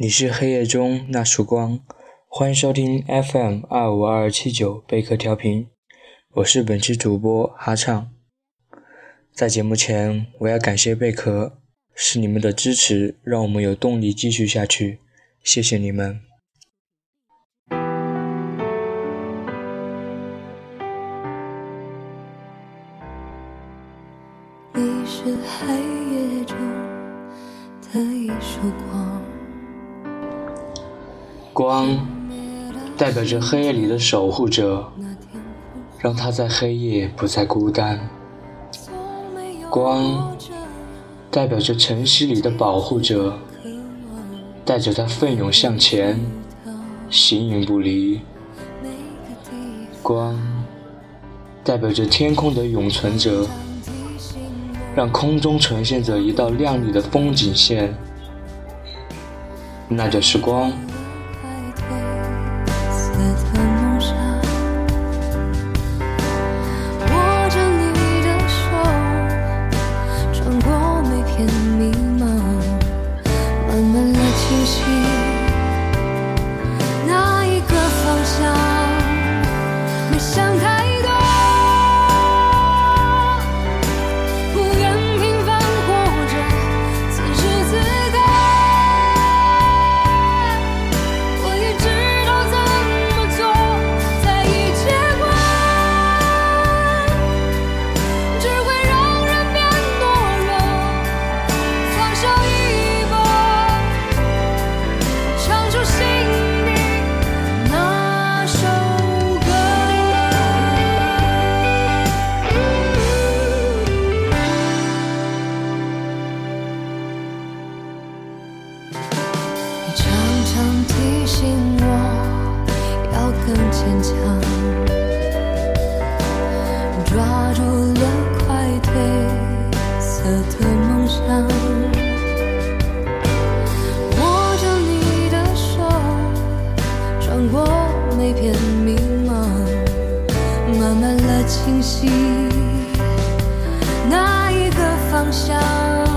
你是黑夜中那束光，欢迎收听 FM 二五二七九贝壳调频，我是本期主播哈畅。在节目前，我要感谢贝壳，是你们的支持让我们有动力继续下去，谢谢你们。你是黑夜中的一束光，光代表着黑夜里的守护者，让他在黑夜不再孤单。光代表着晨曦里的保护者，带着他奋勇向前，形影不离。光代表着天空的永存者，让空中呈现着一道亮丽的风景线，那就是光。更坚强，抓住了快褪色的梦想，握着你的手，穿过每片迷茫，慢慢的清晰那一个方向。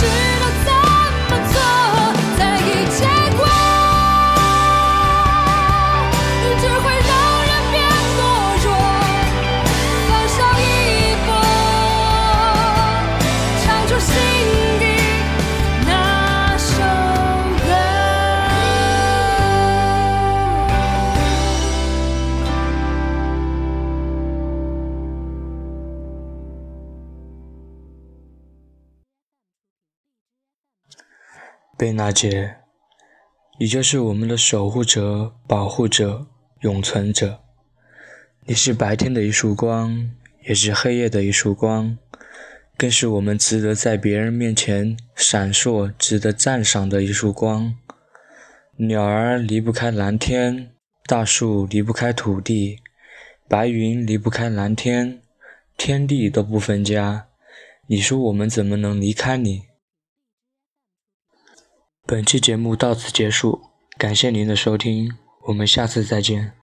我贝娜姐，你就是我们的守护者、保护者、永存者。你是白天的一束光，也是黑夜的一束光，更是我们值得在别人面前闪烁、值得赞赏的一束光。鸟儿离不开蓝天，大树离不开土地，白云离不开蓝天，天地都不分家。你说我们怎么能离开你？本期节目到此结束，感谢您的收听，我们下次再见。